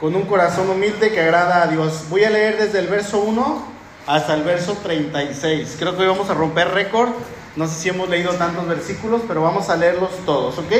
con un corazón humilde que agrada a Dios. Voy a leer desde el verso 1 hasta el verso 36. Creo que hoy vamos a romper récord. No sé si hemos leído tantos versículos, pero vamos a leerlos todos, ¿ok?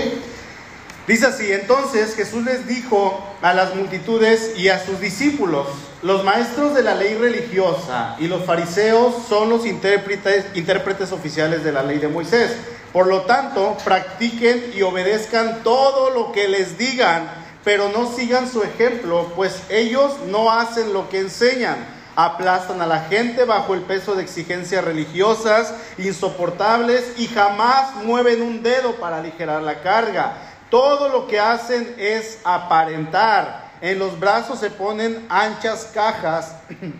Dice así, entonces Jesús les dijo a las multitudes y a sus discípulos, los maestros de la ley religiosa y los fariseos son los intérpretes, intérpretes oficiales de la ley de Moisés. Por lo tanto, practiquen y obedezcan todo lo que les digan, pero no sigan su ejemplo, pues ellos no hacen lo que enseñan aplastan a la gente bajo el peso de exigencias religiosas insoportables y jamás mueven un dedo para aligerar la carga. Todo lo que hacen es aparentar. En los brazos se ponen anchas cajas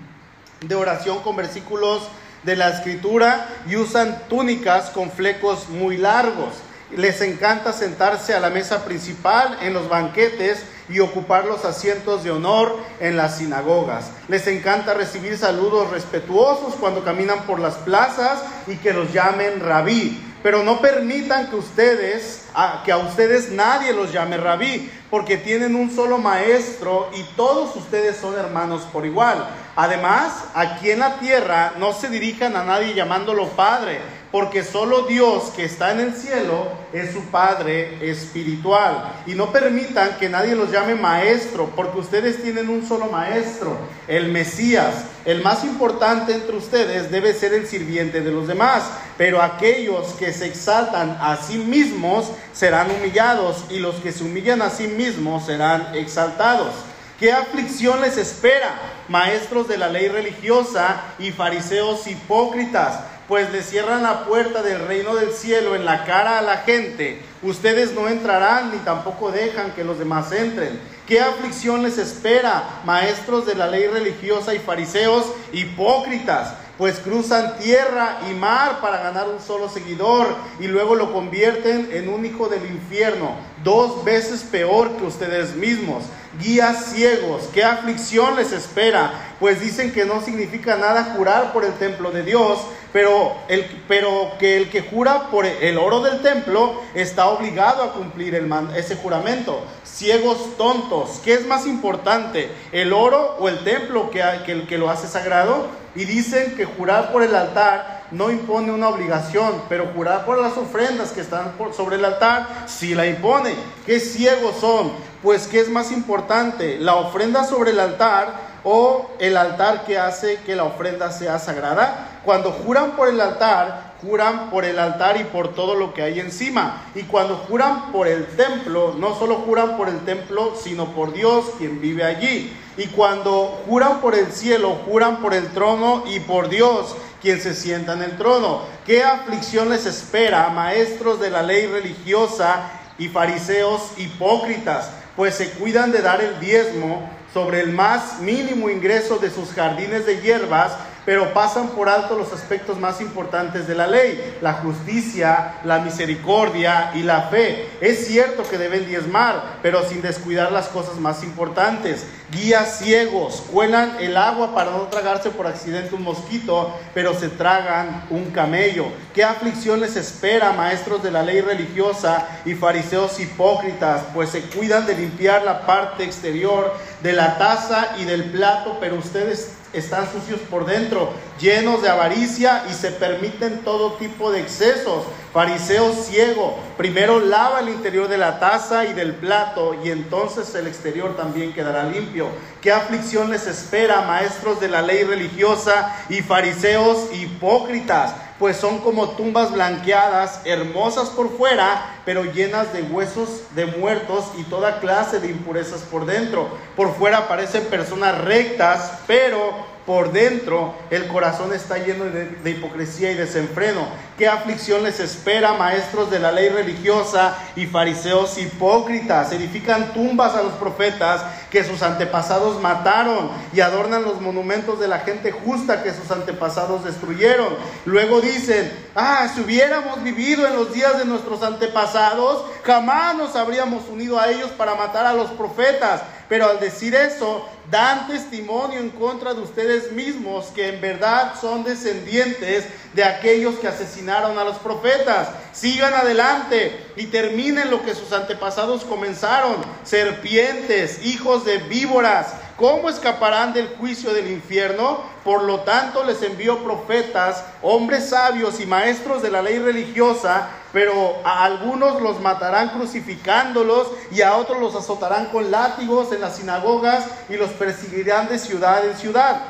de oración con versículos de la escritura y usan túnicas con flecos muy largos. Les encanta sentarse a la mesa principal en los banquetes y ocupar los asientos de honor en las sinagogas. Les encanta recibir saludos respetuosos cuando caminan por las plazas y que los llamen rabí. Pero no permitan que ustedes, que a ustedes nadie los llame rabí, porque tienen un solo maestro y todos ustedes son hermanos por igual. Además, aquí en la tierra no se dirijan a nadie llamándolo Padre, porque solo Dios que está en el cielo es su Padre espiritual. Y no permitan que nadie los llame maestro, porque ustedes tienen un solo maestro, el Mesías. El más importante entre ustedes debe ser el sirviente de los demás, pero aquellos que se exaltan a sí mismos serán humillados y los que se humillan a sí mismos serán exaltados. ¿Qué aflicción les espera, maestros de la ley religiosa y fariseos hipócritas? Pues le cierran la puerta del reino del cielo en la cara a la gente. Ustedes no entrarán ni tampoco dejan que los demás entren. ¿Qué aflicción les espera, maestros de la ley religiosa y fariseos hipócritas? Pues cruzan tierra y mar para ganar un solo seguidor y luego lo convierten en un hijo del infierno, dos veces peor que ustedes mismos. Guías ciegos, ¿qué aflicción les espera? Pues dicen que no significa nada jurar por el templo de Dios, pero, el, pero que el que jura por el oro del templo está obligado a cumplir el ese juramento. Ciegos tontos, ¿qué es más importante, el oro o el templo que, que, que lo hace sagrado? Y dicen que jurar por el altar no impone una obligación, pero jurar por las ofrendas que están sobre el altar sí la impone. ¿Qué ciegos son? Pues ¿qué es más importante? ¿La ofrenda sobre el altar o el altar que hace que la ofrenda sea sagrada? Cuando juran por el altar, juran por el altar y por todo lo que hay encima. Y cuando juran por el templo, no solo juran por el templo, sino por Dios quien vive allí. Y cuando juran por el cielo, juran por el trono y por Dios quien se sienta en el trono. ¿Qué aflicción les espera, maestros de la ley religiosa y fariseos hipócritas? Pues se cuidan de dar el diezmo sobre el más mínimo ingreso de sus jardines de hierbas pero pasan por alto los aspectos más importantes de la ley, la justicia, la misericordia y la fe. Es cierto que deben diezmar, pero sin descuidar las cosas más importantes. Guías ciegos, cuelan el agua para no tragarse por accidente un mosquito, pero se tragan un camello. ¿Qué aflicción les espera, maestros de la ley religiosa y fariseos hipócritas? Pues se cuidan de limpiar la parte exterior de la taza y del plato, pero ustedes están sucios por dentro, llenos de avaricia y se permiten todo tipo de excesos. Fariseo ciego, primero lava el interior de la taza y del plato y entonces el exterior también quedará limpio. ¿Qué aflicción les espera, maestros de la ley religiosa y fariseos hipócritas? Pues son como tumbas blanqueadas, hermosas por fuera, pero llenas de huesos de muertos y toda clase de impurezas por dentro. Por fuera parecen personas rectas, pero por dentro el corazón está lleno de, hipocresía y desenfreno. ¿Qué aflicción les espera, maestros de la ley religiosa y fariseos hipócritas? Edifican tumbas a los profetas que sus antepasados mataron y adornan los monumentos de la gente justa que sus antepasados destruyeron. Luego dicen, ah, si hubiéramos vivido en los días de nuestros antepasados, jamás nos habríamos unido a ellos para matar a los profetas pero al decir eso, dan testimonio en contra de ustedes mismos que en verdad son descendientes de aquellos que asesinaron a los profetas. Sigan adelante y terminen lo que sus antepasados comenzaron, serpientes, hijos de víboras. ¿Cómo escaparán del juicio del infierno? Por lo tanto les envío profetas, hombres sabios y maestros de la ley religiosa, pero a algunos los matarán crucificándolos y a otros los azotarán con látigos en las sinagogas y los perseguirán de ciudad en ciudad.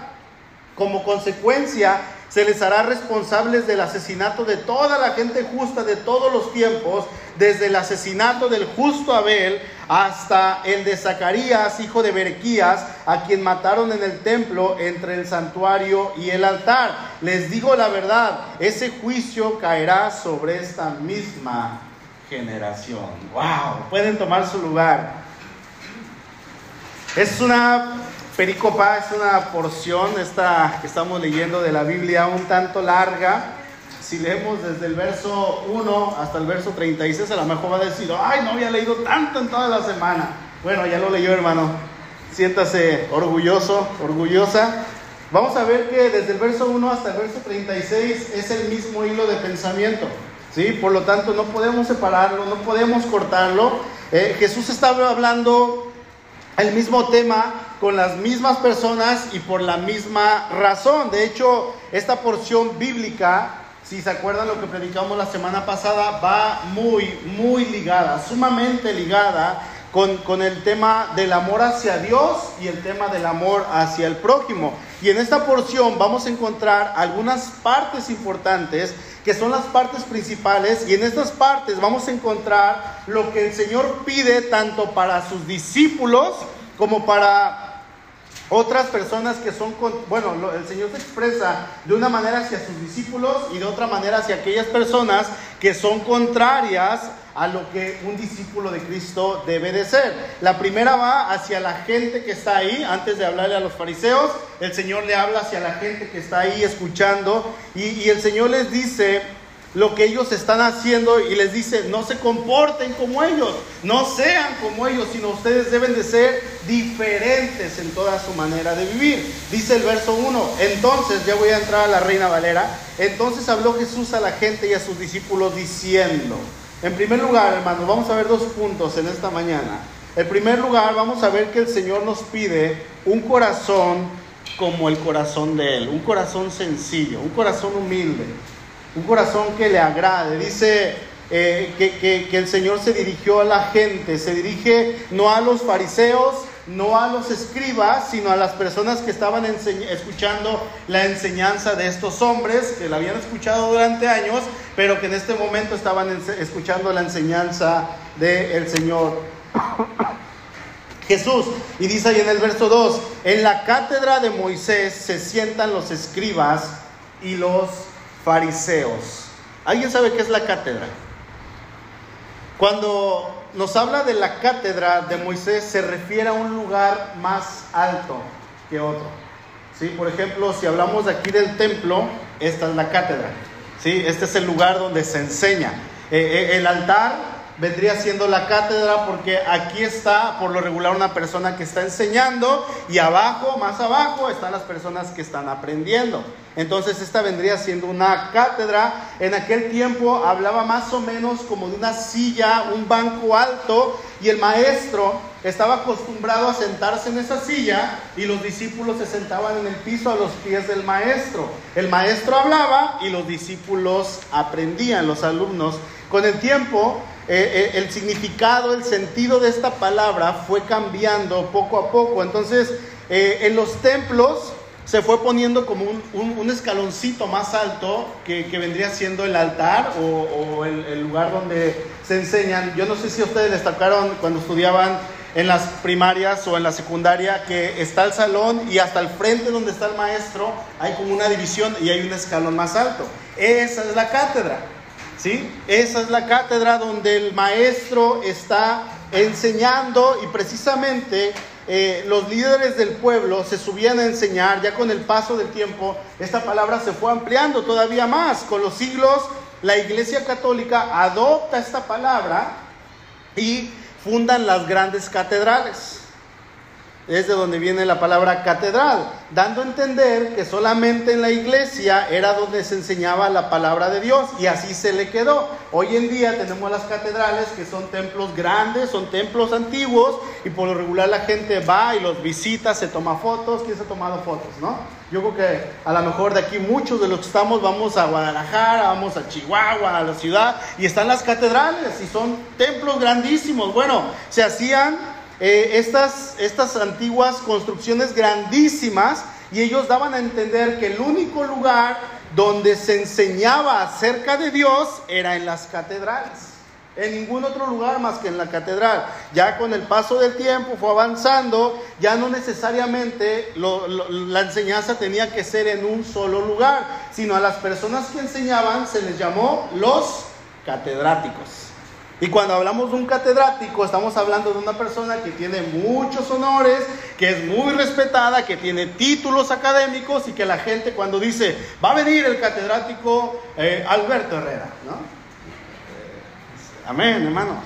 Como consecuencia, se les hará responsables del asesinato de toda la gente justa de todos los tiempos, desde el asesinato del justo Abel hasta el de Zacarías, hijo de Berequías, a quien mataron en el templo entre el santuario y el altar. Les digo la verdad, ese juicio caerá sobre esta misma generación. ¡Wow! Pueden tomar su lugar. Es una pericopa, es una porción esta que estamos leyendo de la Biblia un tanto larga si leemos desde el verso 1 hasta el verso 36, a lo mejor va a decir, ay, no había leído tanto en toda la semana. Bueno, ya lo leyó, hermano. Siéntase orgulloso, orgullosa. Vamos a ver que desde el verso 1 hasta el verso 36 es el mismo hilo de pensamiento. ¿sí? Por lo tanto, no podemos separarlo, no podemos cortarlo. Eh, Jesús estaba hablando el mismo tema con las mismas personas y por la misma razón. De hecho, esta porción bíblica si se acuerdan lo que predicamos la semana pasada, va muy, muy ligada, sumamente ligada con, con, el tema del amor hacia Dios y el tema del amor hacia el prójimo. Y en esta porción vamos a encontrar algunas partes importantes que son las partes principales y en estas partes vamos a encontrar lo que el Señor pide tanto para sus discípulos como para otras personas que son, bueno, el Señor se expresa de una manera hacia sus discípulos y de otra manera hacia aquellas personas que son contrarias a lo que un discípulo de Cristo debe de ser. La primera va hacia la gente que está ahí, antes de hablarle a los fariseos, el Señor le habla hacia la gente que está ahí escuchando y, y el Señor les dice, lo que ellos están haciendo y les dice, no se comporten como ellos, no sean como ellos, sino ustedes deben de ser diferentes en toda su manera de vivir. Dice el verso 1, entonces, ya voy a entrar a la Reina Valera, entonces habló Jesús a la gente y a sus discípulos diciendo, en primer lugar, hermanos, vamos a ver dos puntos en esta mañana. En primer lugar, vamos a ver que el Señor nos pide un corazón como el corazón de Él, un corazón sencillo, un corazón humilde un corazón que le agrade. Dice eh, que, que, el Señor se dirigió a la gente, se dirige no a los fariseos, no a los escribas, sino a las personas que estaban escuchando la enseñanza de estos hombres, que la habían escuchado durante años, pero que en este momento estaban escuchando la enseñanza del Señor. Jesús. Y dice ahí en el verso 2, en la cátedra de Moisés se sientan los escribas y los fariseos. ¿Alguien sabe qué es la cátedra? Cuando nos habla de la cátedra de Moisés se refiere a un lugar más alto que otro. ¿Sí? Por ejemplo, si hablamos aquí del templo, esta es la cátedra. ¿Sí? Este es el lugar donde se enseña. Eh, eh, el altar vendría siendo la cátedra porque aquí está por lo regular una persona que está enseñando y abajo, más abajo, están las personas que están aprendiendo. Entonces esta vendría siendo una cátedra. En aquel tiempo hablaba más o menos como de una silla, un banco alto y el maestro estaba acostumbrado a sentarse en esa silla y los discípulos se sentaban en el piso a los pies del maestro. El maestro hablaba y los discípulos aprendían, los alumnos. Con el tiempo eh, eh, el significado, el sentido de esta palabra fue cambiando poco a poco. Entonces, eh, en los templos se fue poniendo como un, escaloncito más alto que, vendría siendo el altar o, el, el, lugar donde se enseñan. Yo no sé si ustedes destacaron cuando estudiaban en las primarias o en la secundaria que está el salón y hasta el frente donde está el maestro hay como una división y hay un escalón más alto. Esa es la cátedra. ¿Sí? Esa es la cátedra donde el maestro está enseñando y precisamente eh, los líderes del pueblo se subían a enseñar, ya con el paso del tiempo esta palabra se fue ampliando todavía más, con los siglos la Iglesia Católica adopta esta palabra y fundan las grandes catedrales. Es de donde viene la palabra catedral, dando a entender que solamente en la iglesia era donde se enseñaba la palabra de Dios y así se le quedó. Hoy en día tenemos las catedrales que son templos grandes, son templos antiguos y por lo regular la gente va y los visita, se toma fotos, ¿quién se ha tomado fotos, no? Yo creo que a lo mejor de aquí muchos de los que estamos vamos a Guadalajara, vamos a Chihuahua, a la ciudad y están las catedrales y son templos grandísimos. Bueno, se hacían eh, estas, estas antiguas construcciones grandísimas y ellos daban a entender que el único lugar donde se enseñaba acerca de Dios era en las catedrales. En ningún otro lugar más que en la catedral. Ya con el paso del tiempo fue avanzando, ya no necesariamente la enseñanza tenía que ser en un solo lugar, sino a las personas que enseñaban se les llamó los catedráticos. Y cuando hablamos de un catedrático, estamos hablando de una persona que tiene muchos honores, que es muy respetada, que tiene títulos académicos y que la gente cuando dice, va a venir el catedrático eh, Alberto Herrera, ¿no? Amén, hermanos.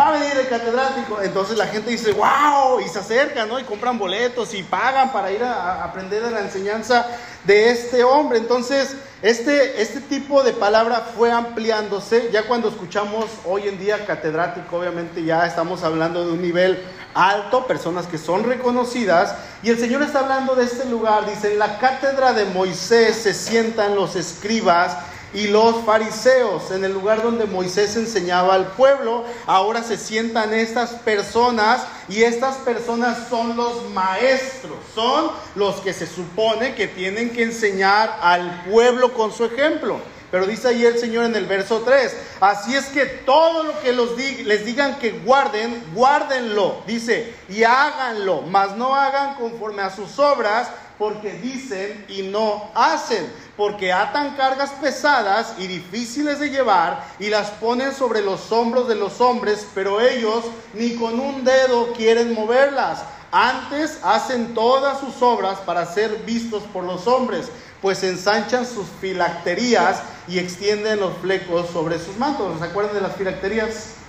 Va a venir el catedrático. Entonces la gente dice, wow, y se acercan, ¿no? Y compran boletos y pagan para ir a, aprender de la enseñanza de este hombre. Entonces, este, este tipo de palabra fue ampliándose. Ya cuando escuchamos hoy en día catedrático, obviamente ya estamos hablando de un nivel alto, personas que son reconocidas. Y el Señor está hablando de este lugar. Dice, en la cátedra de Moisés se sientan los escribas y los fariseos, en el lugar donde Moisés enseñaba al pueblo, ahora se sientan estas personas y estas personas son los maestros, son los que se supone que tienen que enseñar al pueblo con su ejemplo. Pero dice ahí el Señor en el verso 3, así es que todo lo que los les digan que guarden, guárdenlo, dice, y háganlo, mas no hagan conforme a sus obras, porque dicen y no hacen, porque atan cargas pesadas y difíciles de llevar y las ponen sobre los hombros de los hombres, pero ellos ni con un dedo quieren moverlas. Antes hacen todas sus obras para ser vistos por los hombres, pues ensanchan sus filacterías y extienden los flecos sobre sus mantos. ¿Se acuerdan de las filacterías?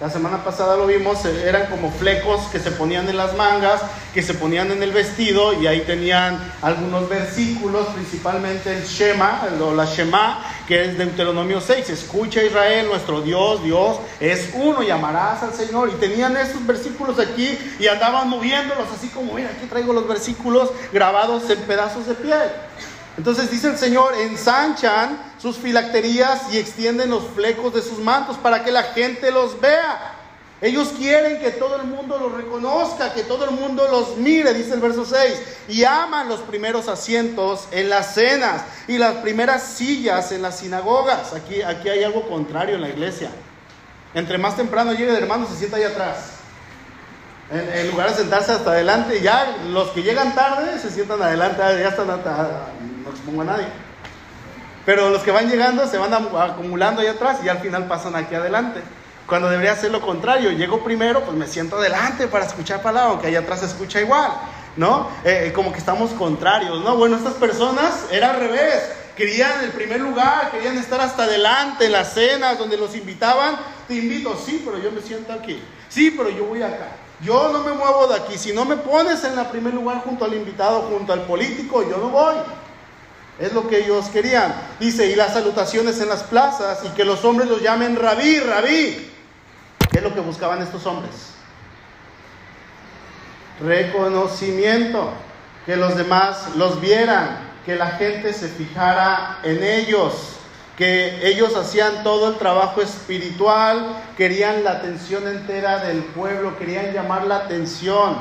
La semana pasada lo vimos, eh, eran como flecos que se ponían en las mangas, que se ponían en el vestido y ahí tenían algunos versículos, principalmente el Shema, o la Shema, que es Deuteronomio 6. Escucha Israel, nuestro Dios, Dios es uno, llamarás al Señor. Y tenían estos versículos aquí y andaban moviéndolos así como, mira, aquí traigo los versículos grabados en pedazos de piel. Entonces dice el Señor, ensanchan sus filacterías y extienden los flecos de sus mantos para que la gente los vea. Ellos quieren que todo el mundo los reconozca, que todo el mundo los mire, dice el verso 6. Y aman los primeros asientos en las cenas y las primeras sillas en las sinagogas. Aquí, aquí hay algo contrario en la iglesia. Entre más temprano llegue el hermano, se sienta ahí atrás. En, lugar de sentarse hasta adelante, ya los que llegan tarde se sientan adelante, ya están pongo a nadie. Pero los que van llegando se van acumulando ahí atrás y al final pasan aquí adelante. Cuando debería ser lo contrario, llego primero, pues me siento adelante para escuchar palabra, aunque allá atrás se escucha igual, ¿no? Eh, eh, como que estamos contrarios, ¿no? Bueno, estas personas era al revés, querían el primer lugar, querían estar hasta adelante en las cenas donde los invitaban. Te invito, sí, pero yo me siento aquí. Sí, pero yo voy acá. Yo no me muevo de aquí. Si no me pones en el primer lugar junto al invitado, junto al político, yo no voy. Es lo que ellos querían. Dice, y las salutaciones en las plazas y que los hombres los llamen rabí, rabí. ¿Qué es lo que buscaban estos hombres? Reconocimiento, que los demás los vieran, que la gente se fijara en ellos, que ellos hacían todo el trabajo espiritual, querían la atención entera del pueblo, querían llamar la atención.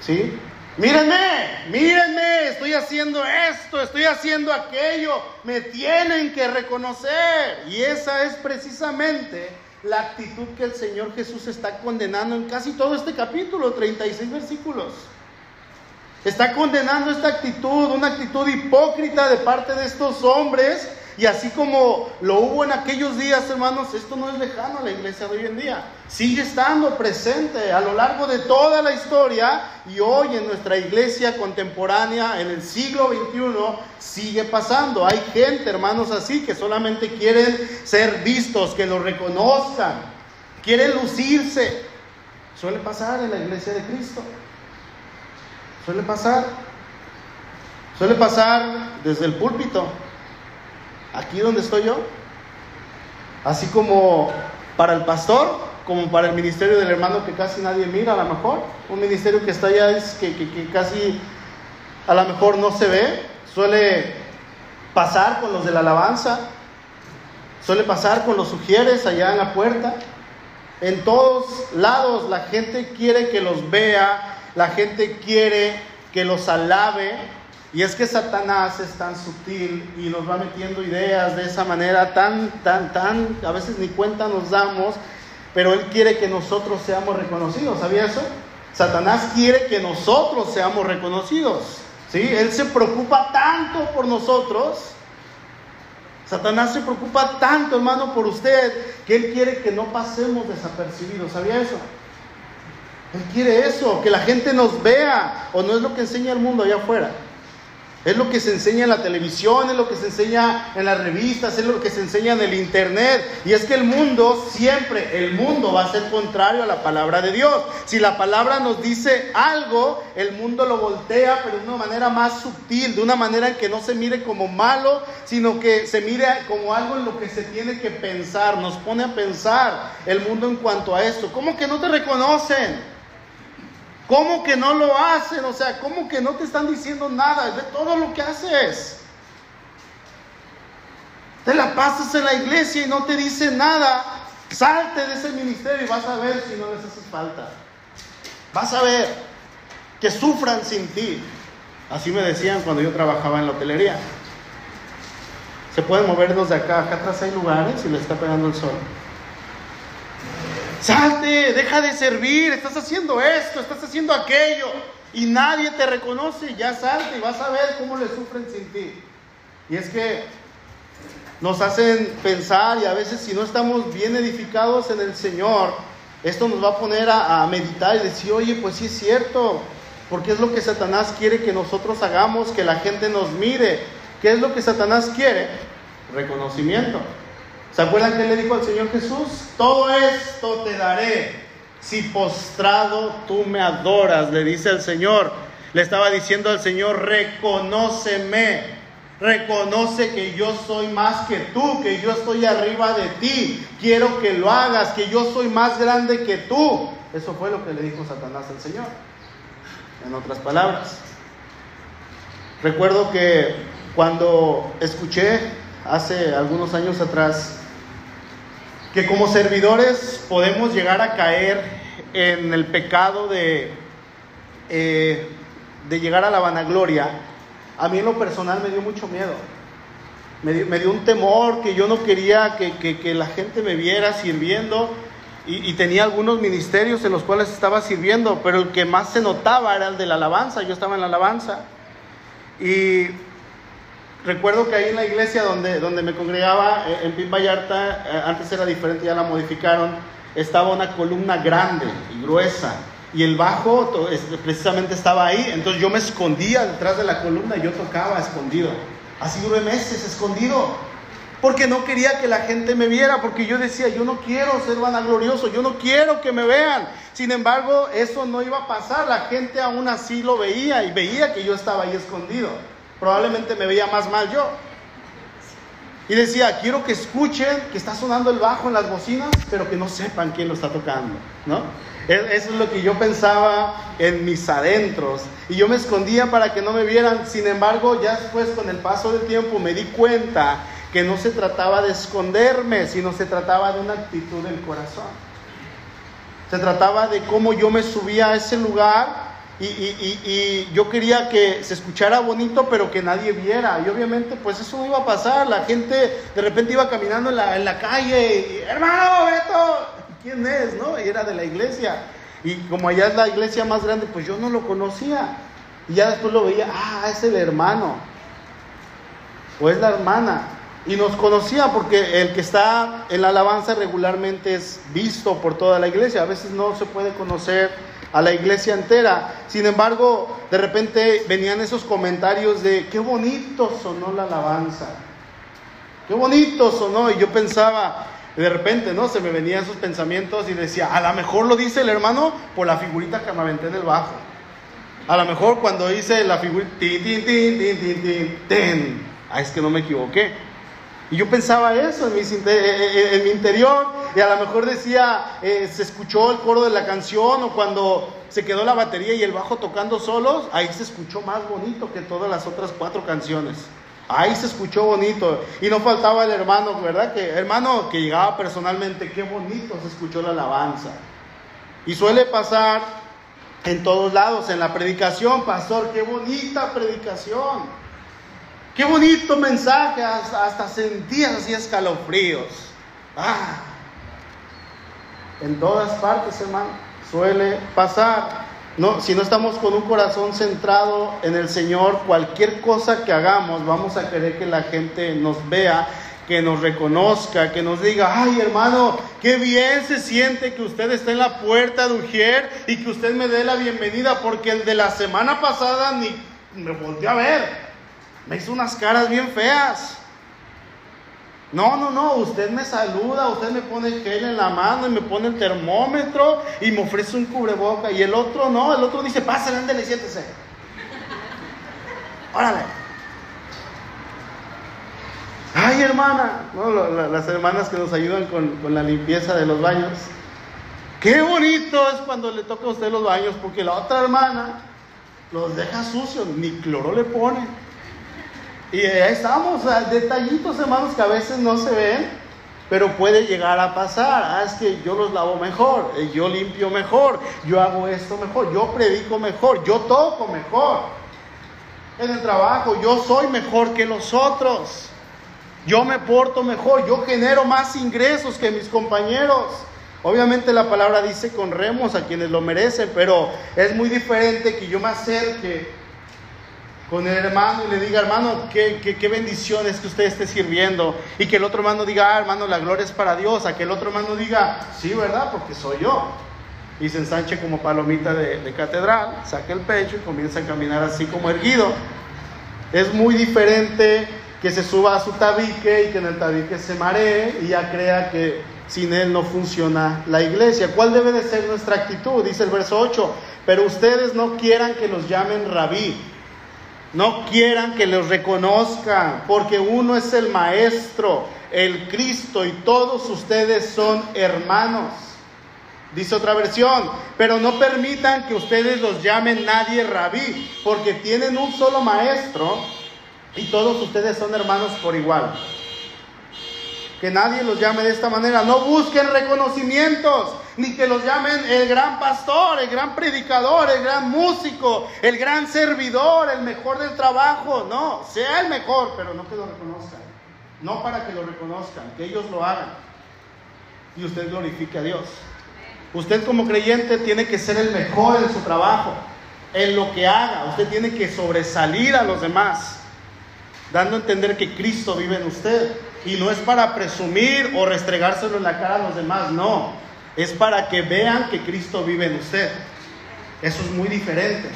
¿Sí? Mírenme, mírenme, estoy haciendo esto, estoy haciendo aquello, me tienen que reconocer. Y esa es precisamente la actitud que el Señor Jesús está condenando en casi todo este capítulo, 36 versículos. Está condenando esta actitud, una actitud hipócrita de parte de estos hombres y así como lo hubo en aquellos días, hermanos, esto no es lejano a la iglesia de hoy en día. Sigue estando presente a lo largo de toda la historia y hoy en nuestra iglesia contemporánea, en el siglo XXI, sigue pasando. Hay gente, hermanos, así que solamente quieren ser vistos, que lo reconozcan, quieren lucirse. Suele pasar en la iglesia de Cristo. Suele pasar. Suele pasar desde el púlpito, aquí donde estoy yo. Así como para el pastor, como para el ministerio del hermano que casi nadie mira a lo mejor. Un ministerio que está allá es que, que, casi a lo mejor no se ve. Suele pasar con los de la alabanza. Suele pasar con los sugieres allá en la puerta. En todos lados la gente quiere que los vea, la gente quiere que los alabe. Y es que Satanás es tan sutil y nos va metiendo ideas de esa manera tan, tan, tan, a veces ni cuenta nos damos, pero él quiere que nosotros seamos reconocidos. ¿Sabía eso? Satanás quiere que nosotros seamos reconocidos. ¿sí? Él se preocupa tanto por nosotros Satanás se preocupa tanto, hermano, por usted, que Él quiere que no pasemos desapercibidos. ¿Sabía eso? Él quiere eso, que la gente nos vea, o no es lo que enseña el mundo allá afuera. Es lo que se enseña en la televisión, es lo que se enseña en las revistas, es lo que se enseña en el internet. Y es que el mundo siempre, el mundo va a ser contrario a la palabra de Dios. Si la palabra nos dice algo, el mundo lo voltea, pero de una manera más sutil, de una manera en que no se mire como malo, sino que se mire como algo en lo que se tiene que pensar. Nos pone a pensar el mundo en cuanto a esto. ¿Cómo que no te reconocen? ¿Cómo que no lo hacen? O sea, ¿cómo que no te están diciendo nada de todo lo que haces? Te la pasas en la iglesia y no te dicen nada. Salte de ese ministerio y vas a ver si no les haces falta. Vas a ver que sufran sin ti. Así me decían cuando yo trabajaba en la hotelería. Se pueden movernos de acá. Acá atrás hay lugares y le está pegando el sol. Salte, deja de servir, estás haciendo esto, estás haciendo aquello y nadie te reconoce, ya salte y vas a ver cómo le sufren sin ti. Y es que nos hacen pensar y a veces si no estamos bien edificados en el Señor, esto nos va a poner a, a meditar y decir, oye, pues sí es cierto, porque es lo que Satanás quiere que nosotros hagamos, que la gente nos mire. ¿Qué es lo que Satanás quiere? Reconocimiento. ¿Se acuerdan que le dijo al Señor Jesús? Todo esto te daré si postrado tú me adoras, le dice al Señor. Le estaba diciendo al Señor, reconóceme, reconoce que yo soy más que tú, que yo estoy arriba de ti, quiero que lo hagas, que yo soy más grande que tú. Eso fue lo que le dijo Satanás al Señor, en otras palabras. Recuerdo que cuando escuché hace algunos años atrás que como servidores podemos llegar a caer en el pecado de, eh, de llegar a la vanagloria, a mí en lo personal me dio mucho miedo. Me dio, un temor que yo no quería que, la gente me viera sirviendo y, y, tenía algunos ministerios en los cuales estaba sirviendo, pero el que más se notaba era el de la alabanza, yo estaba en la alabanza. Y recuerdo que ahí en la iglesia donde, donde me congregaba, eh, en Pin Vallarta, eh, antes era diferente, ya la modificaron, estaba una columna grande y gruesa. Y el bajo precisamente estaba ahí, entonces yo me escondía detrás de la columna y yo tocaba escondido. Así duré meses escondido, porque no quería que la gente me viera, porque yo decía, yo no quiero ser vanaglorioso, yo no quiero que me vean. Sin embargo, eso no iba a pasar, la gente aún así lo veía y veía que yo estaba ahí escondido probablemente me veía más mal yo. Y decía, quiero que escuchen que está sonando el bajo en las bocinas, pero que no sepan quién lo está tocando, ¿no? Eso es lo que yo pensaba en mis adentros. Y yo me escondía para que no me vieran. Sin embargo, ya después, con el paso del tiempo, me di cuenta que no se trataba de esconderme, sino se trataba de una actitud del corazón. Se trataba de cómo yo me subía a ese lugar y, yo quería que se escuchara bonito, pero que nadie viera. Y obviamente, pues eso no iba a pasar. La gente de repente iba caminando en la, en la calle, y, hermano, Beto, ¿quién es? ¿No? Y era de la iglesia. Y como allá es la iglesia más grande, pues yo no lo conocía. Y ya después lo veía, ah, es el hermano. O es la hermana. Y nos conocía porque el que está en la alabanza regularmente es visto por toda la iglesia. A veces no se puede conocer a la iglesia entera. Sin embargo, de repente venían esos comentarios de qué bonito sonó la alabanza, qué bonito sonó. Y yo pensaba, de repente, ¿no? Se me venían esos pensamientos y decía, a lo mejor lo dice el hermano por la figurita que me aventé en el bajo. A lo mejor cuando hice la figurita, tin. Ah, es que no me equivoqué. Y yo pensaba eso en mi, en mi interior. Y a lo mejor decía, eh, se escuchó el coro de la canción o cuando se quedó la batería y el bajo tocando solos, ahí se escuchó más bonito que todas las otras cuatro canciones. Ahí se escuchó bonito. Y no faltaba el hermano, ¿verdad? Que hermano que llegaba personalmente, qué bonito se escuchó la alabanza. Y suele pasar en todos lados, en la predicación, pastor, qué bonita predicación. Qué bonito mensaje, hasta, sentías así escalofríos. Ah, en todas partes, hermano, suele pasar. No, si no estamos con un corazón centrado en el Señor, cualquier cosa que hagamos, vamos a querer que la gente nos vea, que nos reconozca, que nos diga, ay hermano, qué bien se siente que usted esté en la puerta de Ujier y que usted me dé la bienvenida, porque el de la semana pasada ni me volteó a ver, me hizo unas caras bien feas. No, no, no, usted me saluda, usted me pone gel en la mano y me pone el termómetro y me ofrece un cubreboca. Y el otro no, el otro dice, pásale, ándale, siéntese. Órale. Ay, hermana, las hermanas que nos ayudan con, con la limpieza de los baños. Qué bonito es cuando le toca a usted los baños, porque la otra hermana los deja sucios, ni cloro le pone. Y ahí estamos, detallitos hermanos que a veces no se ven, pero puede llegar a pasar. Ah, es que yo los lavo mejor, eh, yo limpio mejor, yo hago esto mejor, yo predico mejor, yo toco mejor. En el trabajo yo soy mejor que los otros. Yo me porto mejor, yo genero más ingresos que mis compañeros. Obviamente la palabra dice con remos a quienes lo merecen, pero es muy diferente que yo me acerque con el hermano y le diga, hermano, qué, qué, bendición es que usted esté sirviendo. Y que el otro hermano diga, ah, hermano, la gloria es para Dios. A que el otro hermano diga, sí, ¿verdad? Porque soy yo. Y se ensanche como palomita de, de catedral, saque el pecho y comienza a caminar así como erguido. Es muy diferente que se suba a su tabique y que en el tabique se maree y ya crea que sin él no funciona la iglesia. ¿Cuál debe de ser nuestra actitud? Dice el verso 8, pero ustedes no quieran que los llamen rabí no quieran que los reconozcan, porque uno es el Maestro, el Cristo, y todos ustedes son hermanos. Dice otra versión, pero no permitan que ustedes los llamen nadie rabí, porque tienen un solo maestro y todos ustedes son hermanos por igual. Que nadie los llame de esta manera. No busquen reconocimientos, ni que los llamen el gran pastor, el gran predicador, el gran músico, el gran servidor, el mejor del trabajo. No, sea el mejor, pero no que lo reconozcan. No para que lo reconozcan, que ellos lo hagan. Y usted glorifique a Dios. Usted como creyente tiene que ser el mejor en su trabajo, en lo que haga. Usted tiene que sobresalir a los demás, dando a entender que Cristo vive en usted. Y no es para presumir o restregárselo en la cara a los demás, no. Es para que vean que Cristo vive en usted. Eso es muy diferente.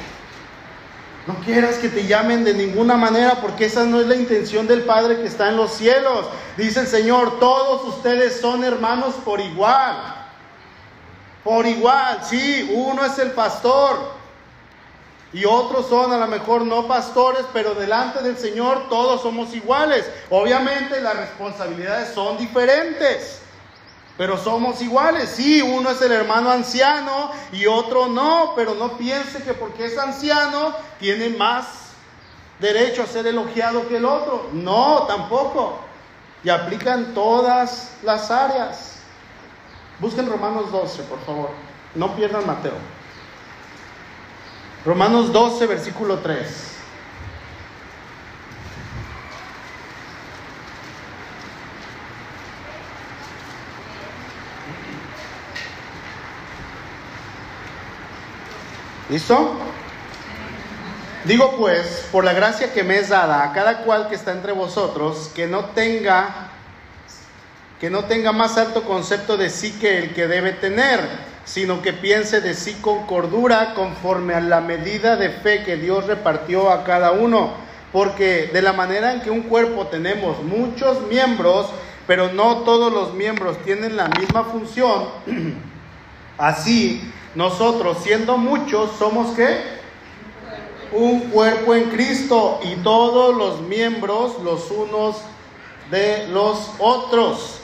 No quieras que te llamen de ninguna manera porque esa no es la intención del Padre que está en los cielos. Dice el Señor, todos ustedes son hermanos por igual. Por igual, sí, uno es el pastor, y otros son a lo mejor no pastores, pero delante del Señor todos somos iguales. Obviamente las responsabilidades son diferentes, pero somos iguales. Sí, uno es el hermano anciano y otro no, pero no piense que porque es anciano tiene más derecho a ser elogiado que el otro. No, tampoco. Y aplican todas las áreas. Busquen Romanos 12, por favor. No pierdan Mateo. Romanos 12, versículo 3. ¿Listo? Digo pues, por la gracia que me es dada a cada cual que está entre vosotros, que no tenga que no tenga más alto concepto de sí que el que debe tener sino que piense de sí con cordura conforme a la medida de fe que Dios repartió a cada uno. Porque de la manera en que un cuerpo tenemos muchos miembros, pero no todos los miembros tienen la misma función. Así, nosotros siendo muchos, somos qué? Un cuerpo en Cristo y todos los miembros los unos de los otros.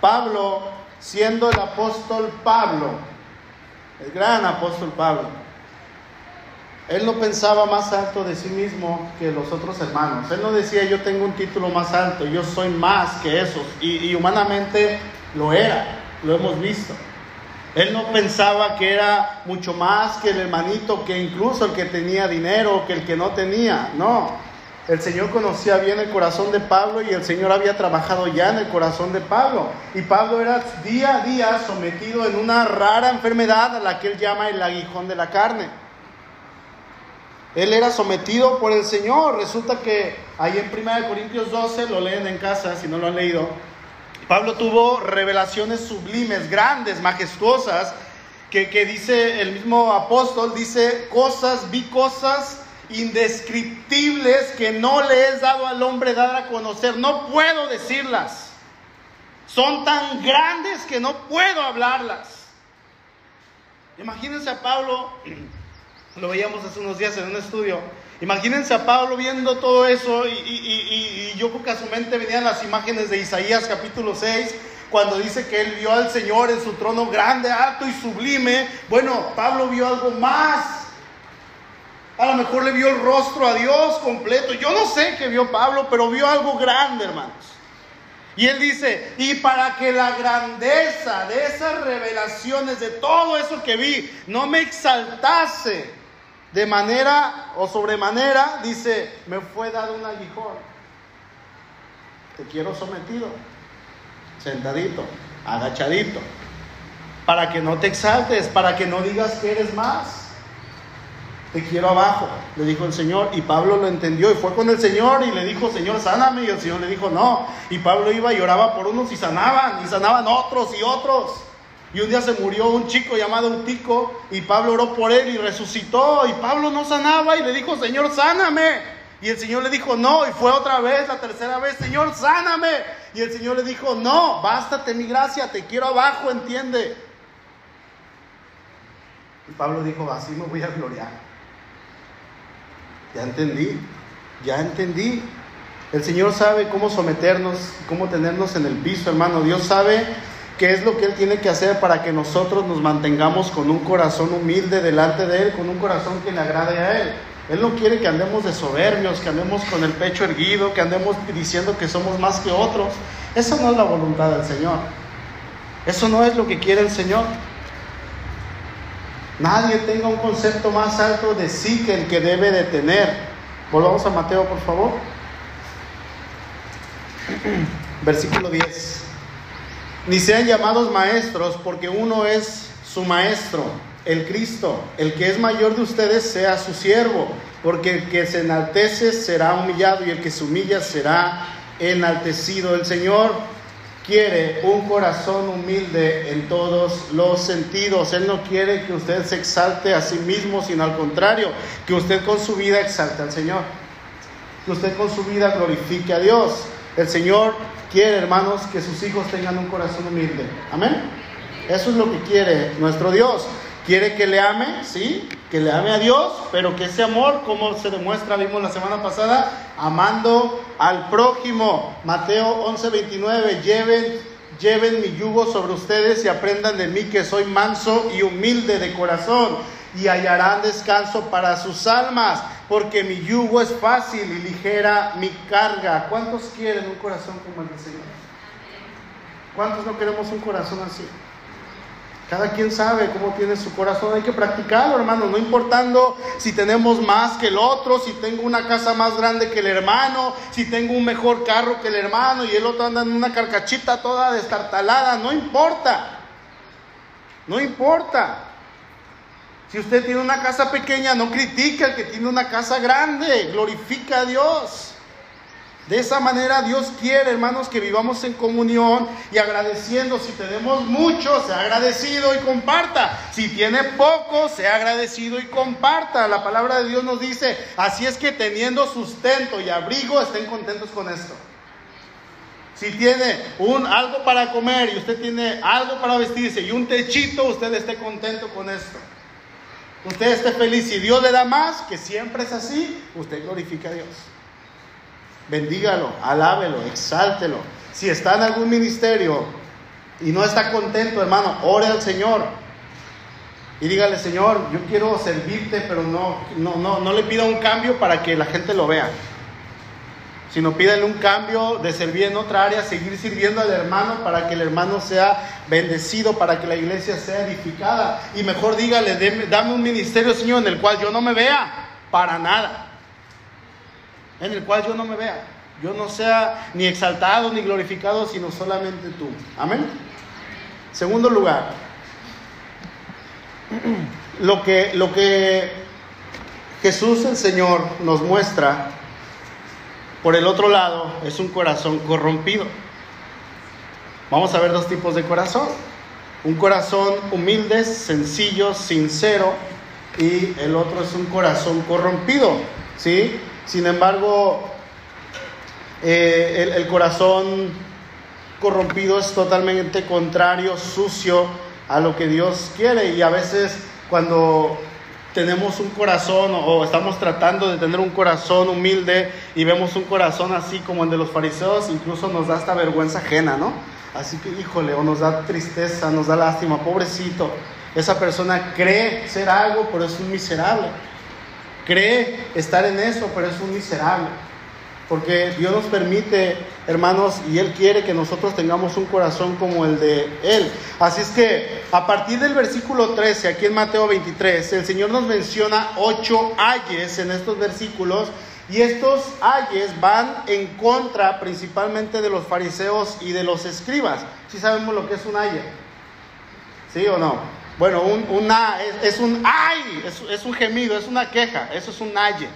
Pablo, siendo el apóstol Pablo, el gran apóstol Pablo, él no pensaba más alto de sí mismo que los otros hermanos. Él no decía yo tengo un título más alto, yo soy más que esos. Y, humanamente lo era, lo hemos visto. Él no pensaba que era mucho más que el hermanito, que incluso el que tenía dinero, que el que no tenía. No, el Señor conocía bien el corazón de Pablo y el Señor había trabajado ya en el corazón de Pablo. Y Pablo era día a día sometido en una rara enfermedad a la que él llama el aguijón de la carne. Él era sometido por el Señor. Resulta que ahí en 1 Corintios 12, lo leen en casa si no lo han leído, Pablo tuvo revelaciones sublimes, grandes, majestuosas, que, que dice el mismo apóstol, dice cosas, vi cosas indescriptibles que no le es dado al hombre dar a conocer. No puedo decirlas. Son tan grandes que no puedo hablarlas. Imagínense a Pablo lo veíamos hace unos días en un estudio. Imagínense a Pablo viendo todo eso y, yo creo que a su mente venían las imágenes de Isaías capítulo 6, cuando dice que él vio al Señor en su trono grande, alto y sublime. Bueno, Pablo vio algo más. A lo mejor le vio el rostro a Dios completo. Yo no sé qué vio Pablo, pero vio algo grande, hermanos. Y él dice, y para que la grandeza de esas revelaciones, de todo eso que vi, no me exaltase, de manera o sobremanera, dice, me fue dado un aguijón. Te quiero sometido, sentadito, agachadito, para que no te exaltes, para que no digas que eres más. Te quiero abajo, le dijo el Señor. Y Pablo lo entendió y fue con el Señor y le dijo, Señor, sáname. Y el Señor le dijo, no. Y Pablo iba y oraba por unos y sanaban, y sanaban otros y otros. Y un día se murió un chico llamado Utico y Pablo oró por él y resucitó y Pablo no sanaba y le dijo, Señor, sáname. Y el Señor le dijo, no, y fue otra vez, la tercera vez, Señor, sáname. Y el Señor le dijo, no, bástate mi gracia, te quiero abajo, entiende. Y Pablo dijo, así me voy a gloriar. Ya entendí, ya entendí. El Señor sabe cómo someternos, cómo tenernos en el piso, hermano. Dios sabe qué es lo que Él tiene que hacer para que nosotros nos mantengamos con un corazón humilde delante de Él, con un corazón que le agrade a Él. Él no quiere que andemos de soberbios, que andemos con el pecho erguido, que andemos diciendo que somos más que otros. Eso no es la voluntad del Señor. Eso no es lo que quiere el Señor. Nadie tenga un concepto más alto de sí que el que debe de tener. Volvamos a Mateo, por favor. Versículo 10 ni sean llamados maestros, porque uno es su maestro, el Cristo. El que es mayor de ustedes sea su siervo, porque el que se enaltece será humillado y el que se humilla será enaltecido. El Señor quiere un corazón humilde en todos los sentidos. Él no quiere que usted se exalte a sí mismo, sino al contrario, que usted con su vida exalte al Señor. Que usted con su vida glorifique a Dios. El Señor quiere, hermanos, que sus hijos tengan un corazón humilde. Amén. Eso es lo que quiere nuestro Dios. Quiere que le ame, sí, que le ame a Dios, pero que ese amor, como se demuestra, vimos la semana pasada, amando al prójimo. Mateo 11:29, lleven, lleven mi yugo sobre ustedes y aprendan de mí que soy manso y humilde de corazón y hallarán descanso para sus almas, porque mi yugo es fácil y ligera mi carga. ¿Cuántos quieren un corazón como el del Señor? ¿Cuántos no queremos un corazón así? Cada quien sabe cómo tiene su corazón, hay que practicarlo, hermano, no importando si tenemos más que el otro, si tengo una casa más grande que el hermano, si tengo un mejor carro que el hermano y el otro anda en una carcachita toda destartalada, no importa, no importa. Si usted tiene una casa pequeña, no critique al que tiene una casa grande, glorifica a Dios. De esa manera Dios quiere, hermanos, que vivamos en comunión y agradeciendo. Si tenemos mucho, sea agradecido y comparta. Si tiene poco, sea agradecido y comparta. La palabra de Dios nos dice, así es que teniendo sustento y abrigo, estén contentos con esto. Si tiene un algo para comer y usted tiene algo para vestirse y un techito, usted esté contento con esto. Usted esté feliz. Si Dios le da más, que siempre es así, usted glorifica a Dios. Bendígalo, alábelo, exáltelo. Si está en algún ministerio y no está contento, hermano, ore al Señor. Y dígale, Señor, yo quiero servirte, pero no, no, no, no le pida un cambio para que la gente lo vea. Sino pídale un cambio de servir en otra área, seguir sirviendo al hermano para que el hermano sea bendecido, para que la iglesia sea edificada. Y mejor dígale, dame un ministerio, Señor, en el cual yo no me vea para nada. En el cual yo no me vea. Yo no sea ni exaltado ni glorificado, sino solamente tú. Amén. Segundo lugar, lo que, lo que Jesús el Señor nos muestra, por el otro lado, es un corazón corrompido. Vamos a ver dos tipos de corazón. Un corazón humilde, sencillo, sincero, y el otro es un corazón corrompido. ¿sí? Sin embargo, eh, el corazón corrompido es totalmente contrario, sucio a lo que Dios quiere. Y a veces cuando tenemos un corazón o estamos tratando de tener un corazón humilde y vemos un corazón así como el de los fariseos, incluso nos da esta vergüenza ajena, ¿no? Así que, híjole, o nos da tristeza, nos da lástima, pobrecito. Esa persona cree ser algo, pero es un miserable. Cree estar en eso, pero es un miserable porque Dios nos permite, hermanos, y Él quiere que nosotros tengamos un corazón como el de Él. Así es que a partir del versículo 13, aquí en Mateo 23, el Señor nos menciona ocho ayes en estos versículos, y estos ayes van en contra principalmente de los fariseos y de los escribas. ¿Sí sabemos lo que es un aye? ¿Sí o no? Bueno, un, una, es, un ay, es, un gemido, es una queja, eso es un aye.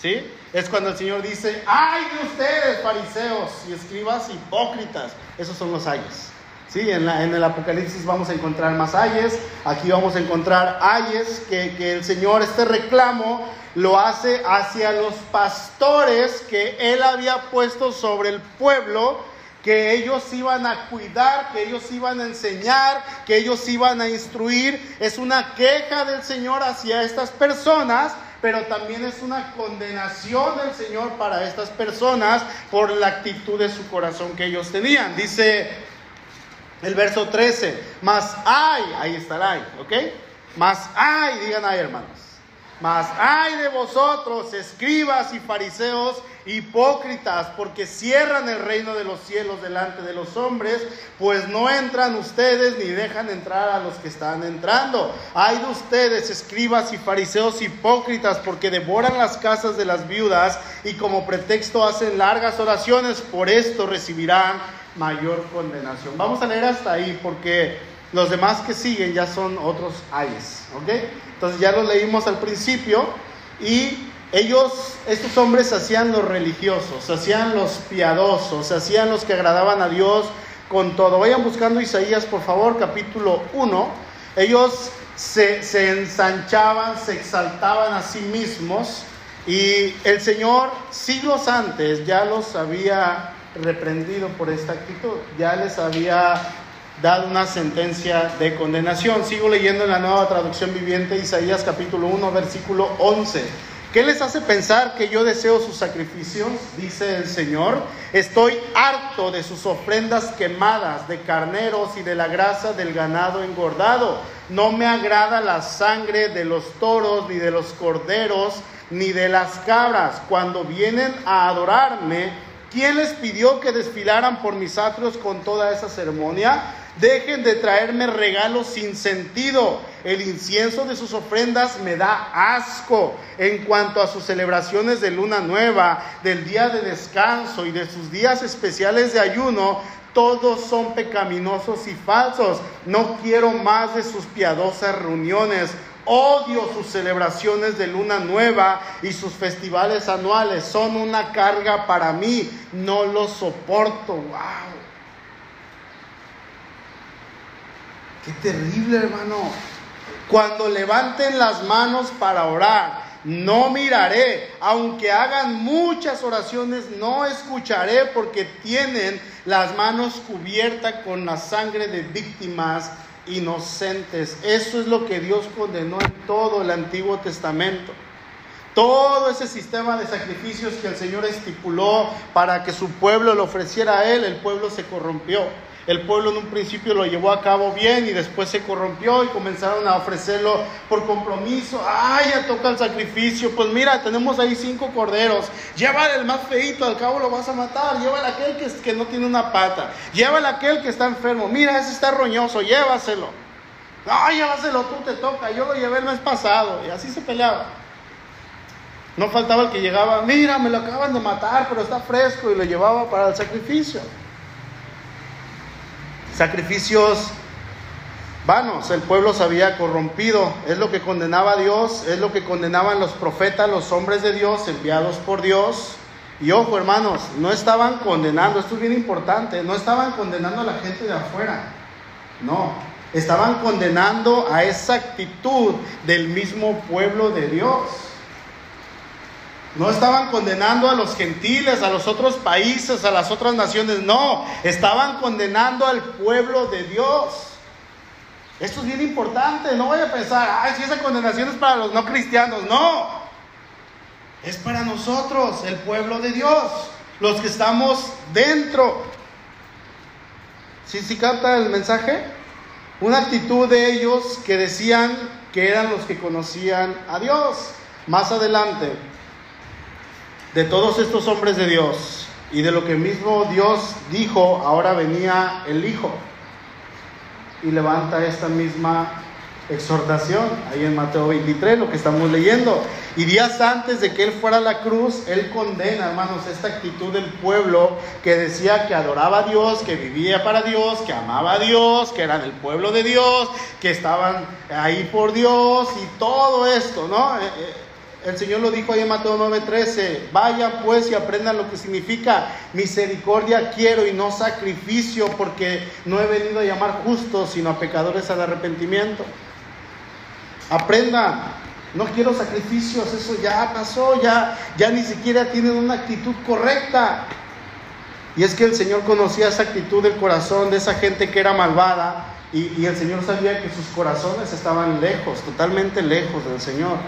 ¿Sí? Es cuando el Señor dice, ay de ustedes, fariseos y escribas hipócritas. Esos son los ayes. ¿Sí? En, en, el Apocalipsis vamos a encontrar más ayes. Aquí vamos a encontrar ayes que, que el Señor, este reclamo, lo hace hacia los pastores que Él había puesto sobre el pueblo que ellos iban a cuidar, que ellos iban a enseñar, que ellos iban a instruir. Es una queja del Señor hacia estas personas pero también es una condenación del Señor para estas personas por la actitud de su corazón que ellos tenían. Dice el verso 13, más hay, ahí hay, ¿ok? Más hay, digan ahí hermanos. Mas hay de vosotros, escribas y fariseos, hipócritas, porque cierran el reino de los cielos delante de los hombres, pues no entran ustedes ni dejan entrar a los que están entrando. Hay de ustedes, escribas y fariseos hipócritas, porque devoran las casas de las viudas y como pretexto hacen largas oraciones, por esto recibirán mayor condenación. Vamos a leer hasta ahí, porque los demás que siguen ya son otros ayes, ¿ok? Entonces ya lo leímos al principio y ellos, estos hombres hacían los religiosos, hacían los piadosos, hacían los que agradaban a Dios con todo. Vayan buscando Isaías, por favor, capítulo 1. Ellos se ensanchaban, se exaltaban a sí mismos y el Señor siglos antes ya los había reprendido por esta actitud, ya les había dado una sentencia de condenación. Sigo leyendo en la nueva traducción viviente Isaías capítulo 1 versículo 11. ¿Qué les hace pensar que yo deseo sus sacrificios? Dice el Señor. Estoy harto de sus ofrendas quemadas, de carneros y de la grasa del ganado engordado. No me agrada la sangre de los toros, ni de los corderos, ni de las cabras. Cuando vienen a adorarme, ¿quién les pidió que desfilaran por mis atrios con toda esa ceremonia? Dejen de traerme regalos sin sentido. El incienso de sus ofrendas me da asco. En cuanto a sus celebraciones de luna nueva, del día de descanso y de sus días especiales de ayuno, todos son pecaminosos y falsos. No quiero más de sus piadosas reuniones. Odio sus celebraciones de luna nueva y sus festivales anuales. Son una carga para mí. No los soporto. Qué terrible, hermano. Cuando levanten las manos para orar no miraré, aunque hagan muchas oraciones, no escucharé porque tienen las manos cubiertas con la sangre de víctimas inocentes. Eso es lo que Dios condenó en todo el Antiguo Testamento. Todo ese sistema de sacrificios que el Señor estipuló para que su pueblo le ofreciera a Él, el pueblo se corrompió. El pueblo en un principio lo llevó a cabo bien y después se corrompió y comenzaron a ofrecerlo por compromiso. ¡Ay, ya toca el sacrificio! Pues mira, tenemos ahí cinco corderos. Llévale el más feito, al cabo lo vas a matar. Llévale aquel que, que no tiene una pata. Llévale aquel que está enfermo. Mira, ese está roñoso, llévaselo. No, llévaselo, tú te toca. Yo lo llevé el mes pasado y así se peleaba. No faltaba el que llegaba, mira, me lo acaban de matar, pero está fresco y lo llevaba para el sacrificio. Sacrificios vanos, el pueblo se había corrompido, es lo que condenaba a Dios, es lo que condenaban los profetas, los hombres de Dios enviados por Dios. Y ojo hermanos, no estaban condenando, esto es bien importante, no estaban condenando a la gente de afuera, no, estaban condenando a esa actitud del mismo pueblo de Dios. No estaban condenando a los gentiles, a los otros países, a las otras naciones. No, estaban condenando al pueblo de Dios. Esto es bien importante. No vaya a pensar, ay, si esa condenación es para los no cristianos. No, es para nosotros, el pueblo de Dios, los que estamos dentro. ¿Sí, sí capta el mensaje? Una actitud de ellos que decían que eran los que conocían a Dios. Más adelante, de todos estos hombres de Dios y de lo que mismo Dios dijo, ahora venía el Hijo y levanta esta misma exhortación ahí en Mateo 23, lo que estamos leyendo. Y días antes de que Él fuera a la cruz, Él condena, hermanos, esta actitud del pueblo que decía que adoraba a Dios, que vivía para Dios, que amaba a Dios, que eran el pueblo de Dios, que estaban ahí por Dios y todo esto, ¿no? El Señor lo dijo ahí en Mateo 9:13, vayan pues y aprendan lo que significa misericordia quiero y no sacrificio, porque no he venido a llamar justos, sino a pecadores al arrepentimiento. Aprendan, no quiero sacrificios, eso ya pasó, ya, ya ni siquiera tienen una actitud correcta. Y es que el Señor conocía esa actitud del corazón de esa gente que era malvada y el Señor sabía que sus corazones estaban lejos, totalmente lejos del Señor.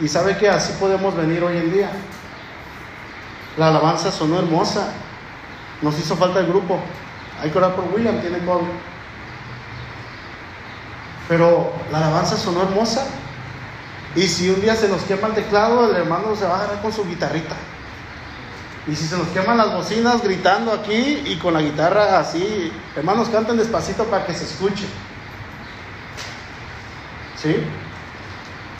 Y sabe que así podemos venir hoy en día. La alabanza sonó hermosa. Nos hizo falta el grupo. Hay que orar por William, tiene COVID. Pero la alabanza sonó hermosa. Y si un día se nos quema el teclado, el hermano se va a agarrar con su guitarrita. Y si se nos queman las bocinas gritando aquí y con la guitarra así, hermanos, canten despacito para que se escuche. ¿Sí?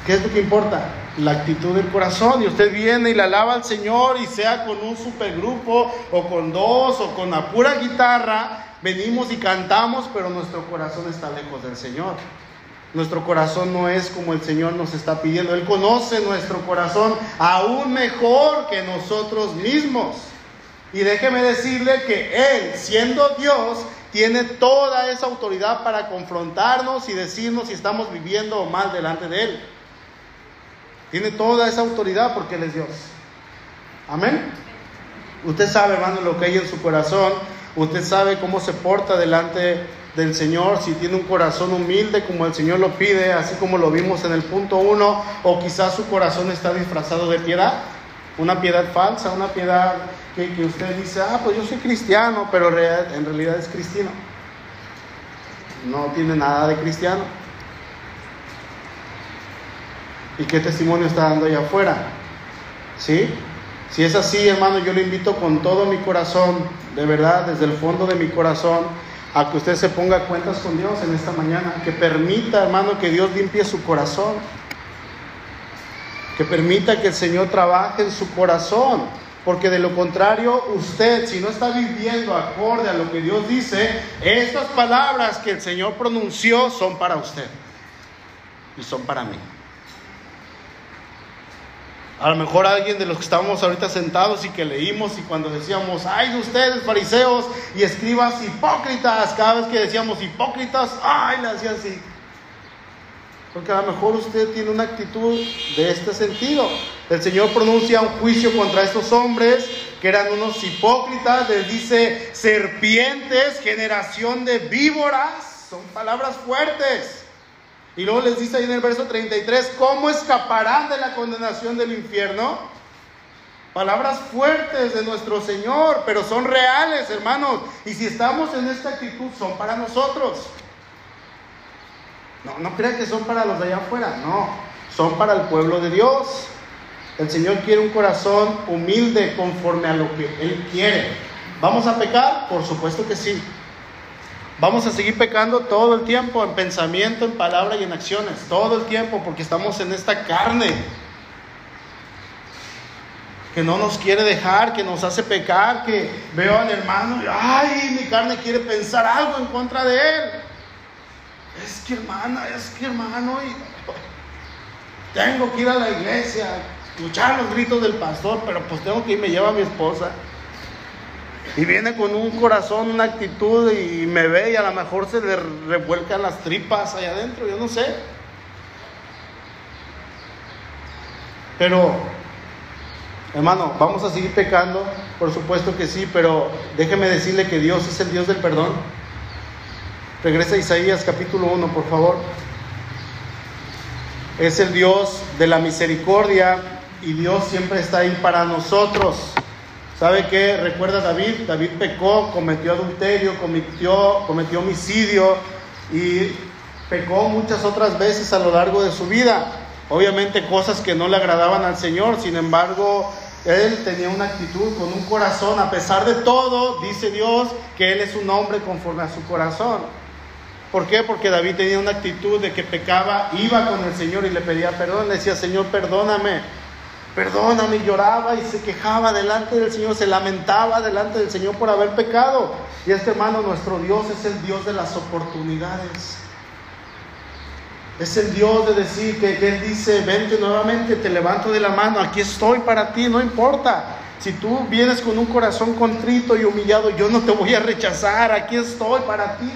¿Qué es lo que importa? La actitud del corazón. Y usted viene y le alaba al Señor y sea con un supergrupo o con dos o con la pura guitarra, venimos y cantamos, pero nuestro corazón está lejos del Señor. Nuestro corazón no es como el Señor nos está pidiendo. Él conoce nuestro corazón aún mejor que nosotros mismos. Y déjeme decirle que Él, siendo Dios, tiene toda esa autoridad para confrontarnos y decirnos si estamos viviendo mal delante de Él. Tiene toda esa autoridad porque Él es Dios. Amén. Usted sabe, hermano, lo que hay en su corazón. Usted sabe cómo se porta delante del Señor, si tiene un corazón humilde como el Señor lo pide, así como lo vimos en el punto uno, o quizás su corazón está disfrazado de piedad, una piedad falsa, una piedad que, que usted dice, ah, pues yo soy cristiano, pero en realidad es cristiano. No tiene nada de cristiano. ¿Y qué testimonio está dando allá afuera? ¿Sí? Si es así, hermano, yo le invito con todo mi corazón, de verdad, desde el fondo de mi corazón, a que usted se ponga cuentas con Dios en esta mañana, que permita, hermano, que Dios limpie su corazón, que permita que el Señor trabaje en su corazón, porque de lo contrario, usted, si no está viviendo acorde a lo que Dios dice, estas palabras que el Señor pronunció son para usted y son para mí. A lo mejor alguien de los que estábamos ahorita sentados y que leímos y cuando decíamos, ay de ustedes fariseos y escribas hipócritas, cada vez que decíamos hipócritas, ay le hacía así. Porque a lo mejor usted tiene una actitud de este sentido. El Señor pronuncia un juicio contra estos hombres que eran unos hipócritas, les dice serpientes, generación de víboras, son palabras fuertes. Y luego les dice ahí en el verso 33, ¿cómo escaparán de la condenación del infierno? Palabras fuertes de nuestro Señor, pero son reales, hermanos. Y si estamos en esta actitud, son para nosotros. No, no crean que son para los de allá afuera, no, son para el pueblo de Dios. El Señor quiere un corazón humilde conforme a lo que Él quiere. ¿Vamos a pecar? Por supuesto que sí. Vamos a seguir pecando todo el tiempo, en pensamiento, en palabra y en acciones, todo el tiempo, porque estamos en esta carne que no nos quiere dejar, que nos hace pecar, que veo al hermano y, ay, mi carne quiere pensar algo en contra de él. Es que hermana, es que hermano, y tengo que ir a la iglesia, escuchar los gritos del pastor, pero pues tengo que ir, me lleva a mi esposa. Y viene con un corazón, una actitud y me ve y a lo mejor se le revuelcan las tripas allá adentro, yo no sé. Pero, hermano, vamos a seguir pecando, por supuesto que sí, pero déjeme decirle que Dios es el Dios del perdón. Regresa a Isaías capítulo 1, por favor. Es el Dios de la misericordia y Dios siempre está ahí para nosotros. ¿Sabe qué? Recuerda David, David pecó, cometió adulterio, cometió, cometió homicidio y pecó muchas otras veces a lo largo de su vida. Obviamente cosas que no le agradaban al Señor, sin embargo, él tenía una actitud con un corazón, a pesar de todo, dice Dios que él es un hombre conforme a su corazón. ¿Por qué? Porque David tenía una actitud de que pecaba, iba con el Señor y le pedía perdón, le decía, Señor, perdóname, perdóname, lloraba y se quejaba delante del Señor, se lamentaba delante del Señor por haber pecado. Y este hermano, nuestro Dios es el Dios de las oportunidades. Es el Dios de decir que, Él dice, vente nuevamente, te levanto de la mano, aquí estoy para ti, no importa. Si tú vienes con un corazón contrito y humillado, yo no te voy a rechazar, aquí estoy para ti.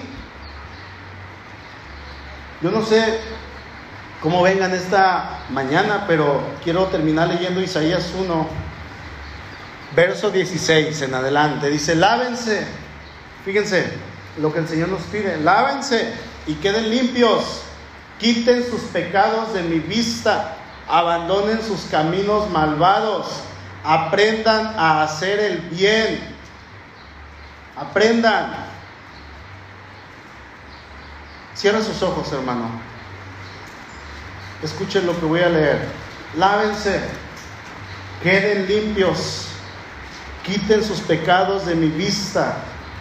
Yo no sé cómo vengan esta mañana, pero quiero terminar leyendo Isaías 1, verso 16 en adelante. Dice, lávense, fíjense lo que el Señor nos pide, lávense y queden limpios, quiten sus pecados de mi vista, abandonen sus caminos malvados, aprendan a hacer el bien, aprendan. Cierra sus ojos, hermano. Escuchen lo que voy a leer. Lávense, queden limpios, quiten sus pecados de mi vista,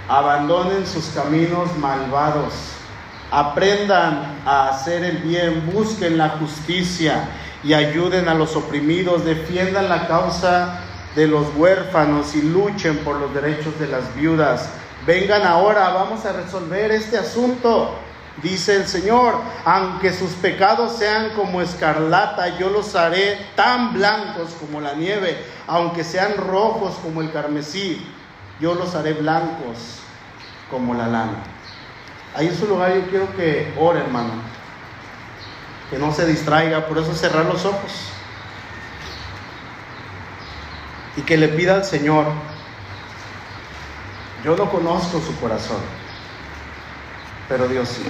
abandonen sus caminos malvados, aprendan a hacer el bien, busquen la justicia y ayuden a los oprimidos, defiendan la causa de los huérfanos y luchen por los derechos de las viudas. Vengan ahora, vamos a resolver este asunto. Dice el Señor, aunque sus pecados sean como escarlata, yo los haré tan blancos como la nieve, aunque sean rojos como el carmesí, yo los haré blancos como la lana. Ahí en su lugar yo quiero que ore, hermano, que no se distraiga, por eso cerrar los ojos y que le pida al Señor, yo no conozco su corazón, pero Dios sí.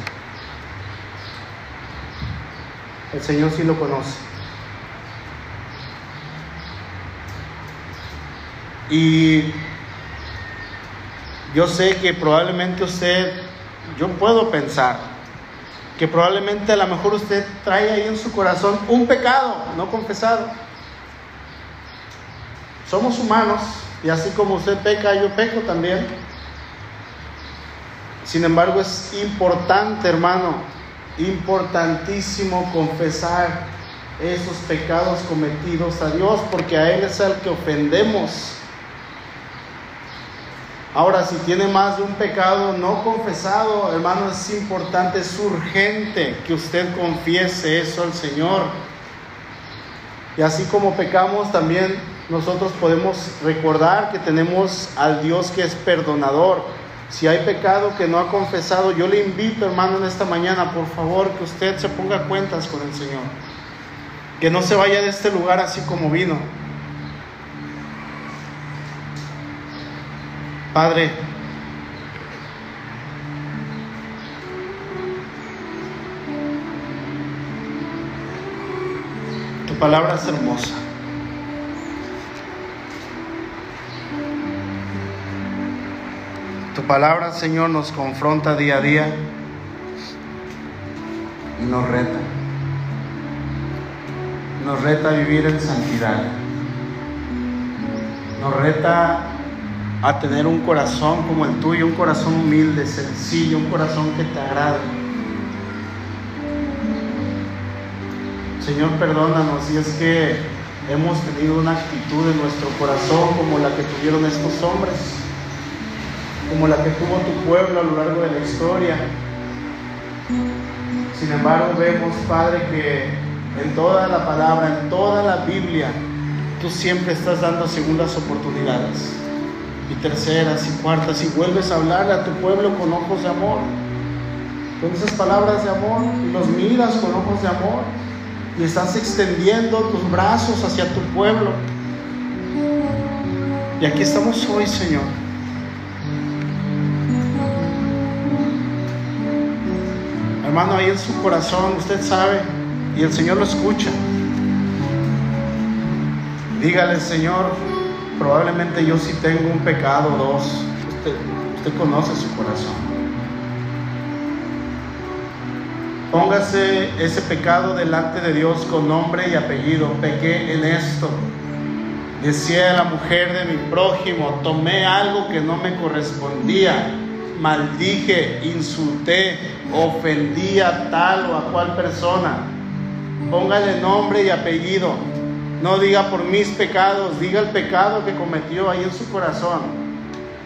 El Señor sí lo conoce. Y yo sé que probablemente usted, yo puedo pensar, que probablemente a lo mejor usted trae ahí en su corazón un pecado no confesado. Somos humanos y así como usted peca, yo peco también. Sin embargo, es importante, hermano, importantísimo confesar esos pecados cometidos a Dios, porque a Él es el que ofendemos. Ahora, si tiene más de un pecado no confesado, hermano, es importante, es urgente que usted confiese eso al Señor. Y así como pecamos, también nosotros podemos recordar que tenemos al Dios que es perdonador. Si hay pecado que no ha confesado, yo le invito, hermano, en esta mañana, por favor, que usted se ponga cuentas con el Señor. Que no se vaya de este lugar así como vino. Padre, tu palabra es hermosa. Palabra, Señor, nos confronta día a día y nos reta. Nos reta a vivir en santidad. Nos reta a tener un corazón como el tuyo, un corazón humilde, sencillo, un corazón que te agrade. Señor, perdónanos si es que hemos tenido una actitud en nuestro corazón como la que tuvieron estos hombres, como la que tuvo tu pueblo a lo largo de la historia. Sin embargo, vemos, Padre, que en toda la palabra, en toda la Biblia, tú siempre estás dando segundas oportunidades y terceras y cuartas y vuelves a hablarle a tu pueblo con ojos de amor, con esas palabras de amor y los miras con ojos de amor y estás extendiendo tus brazos hacia tu pueblo. Y aquí estamos hoy, Señor. Hermano, ahí en su corazón, usted sabe, y el Señor lo escucha. Dígale, Señor, probablemente yo sí tengo un pecado o dos. Usted, usted conoce su corazón. Póngase ese pecado delante de Dios con nombre y apellido. Pequé en esto. Decía la mujer de mi prójimo, tomé algo que no me correspondía, maldije, insulté, ofendí a tal o a cual persona. Póngale nombre y apellido. No diga por mis pecados, diga el pecado que cometió ahí en su corazón.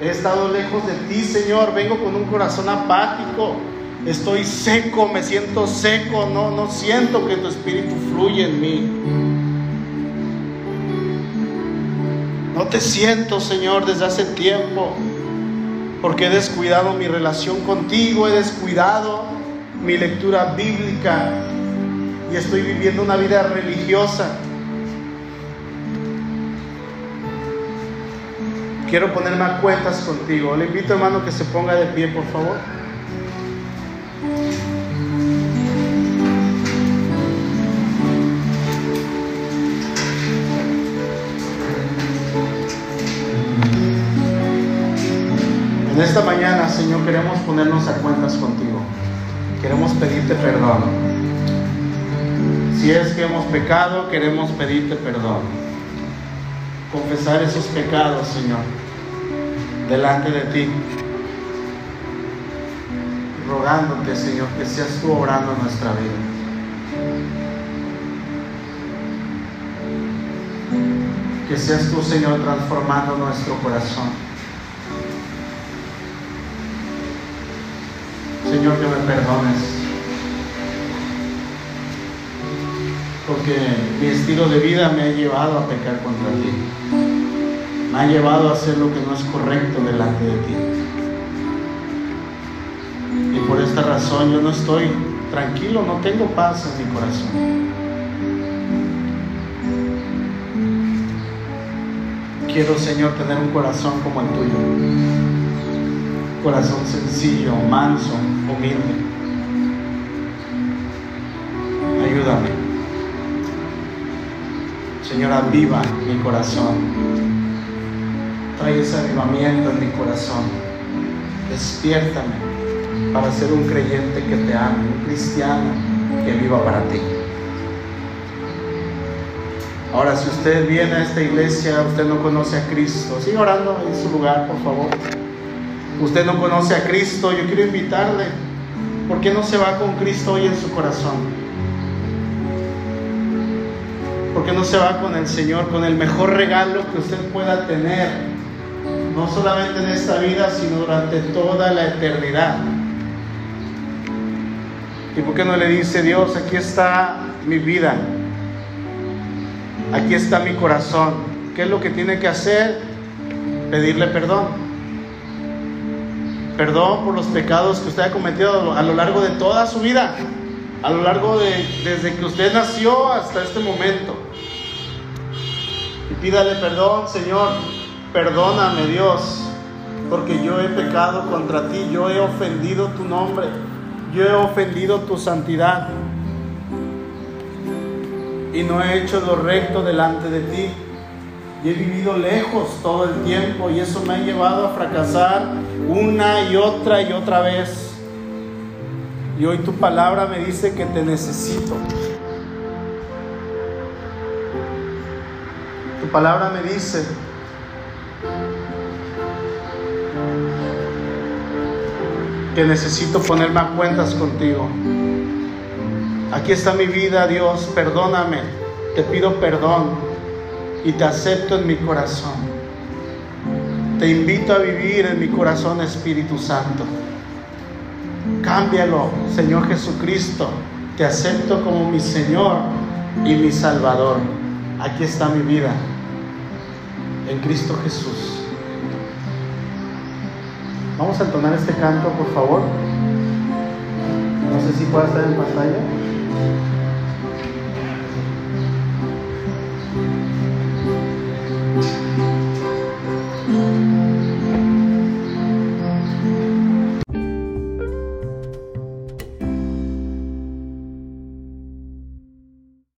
He estado lejos de ti, Señor. Vengo con un corazón apático. Estoy seco, me siento seco. No, no siento que tu espíritu fluye en mí. No te siento, Señor, desde hace tiempo. Porque he descuidado mi relación contigo, he descuidado mi lectura bíblica y estoy viviendo una vida religiosa. quiero ponerme a cuentas contigo. Le invito hermano que se ponga de pie, por favor. En esta mañana, Señor, queremos ponernos a cuentas contigo. Queremos pedirte perdón. Si es que hemos pecado, queremos pedirte perdón. Confesar esos pecados, Señor delante de ti, rogándote, Señor, que seas tú obrando nuestra vida. Que seas tú, Señor, transformando nuestro corazón. Señor, que me perdones. Porque mi estilo de vida me ha llevado a pecar contra ti me ha llevado a hacer lo que no es correcto delante de ti. Y por esta razón yo no estoy tranquilo, no tengo paz en mi corazón. Quiero, Señor, tener un corazón como el tuyo. Corazón sencillo, manso, humilde. Ayúdame. Señor, aviva mi corazón trae ese avivamiento en mi corazón. Despiértame para ser un creyente que te ame, un cristiano que viva para ti. Ahora, si usted viene a esta iglesia, usted no conoce a Cristo, siga orando en su lugar, por favor. Usted no conoce a Cristo, yo quiero invitarle. ¿Por qué no se va con Cristo hoy en su corazón? ¿Por qué no se va con el Señor, con el mejor regalo que usted pueda tener? no solamente en esta vida, sino durante toda la eternidad. ¿Y por qué no le dice Dios, aquí está mi vida? Aquí está mi corazón. ¿Qué es lo que tiene que hacer? Pedirle perdón. Perdón por los pecados que usted ha cometido a lo largo de toda su vida, a lo largo de desde que usted nació hasta este momento. Y pídale perdón, Señor. Perdóname, Dios, porque yo he pecado contra ti, yo he ofendido tu nombre, yo he ofendido tu santidad y no he hecho lo recto delante de ti. Y he vivido lejos todo el tiempo y eso me ha llevado a fracasar una y otra y otra vez. Y hoy tu palabra me dice que te necesito. Tu palabra me dice que necesito ponerme a cuentas contigo. Aquí está mi vida, Dios, perdóname, te pido perdón y te acepto en mi corazón. Te invito a vivir en mi corazón, Espíritu Santo. Cámbialo, Señor Jesucristo. Te acepto como mi Señor y mi Salvador. Aquí está mi vida, en Cristo Jesús. Vamos a entonar este canto, por favor. No sé si puede estar en pantalla.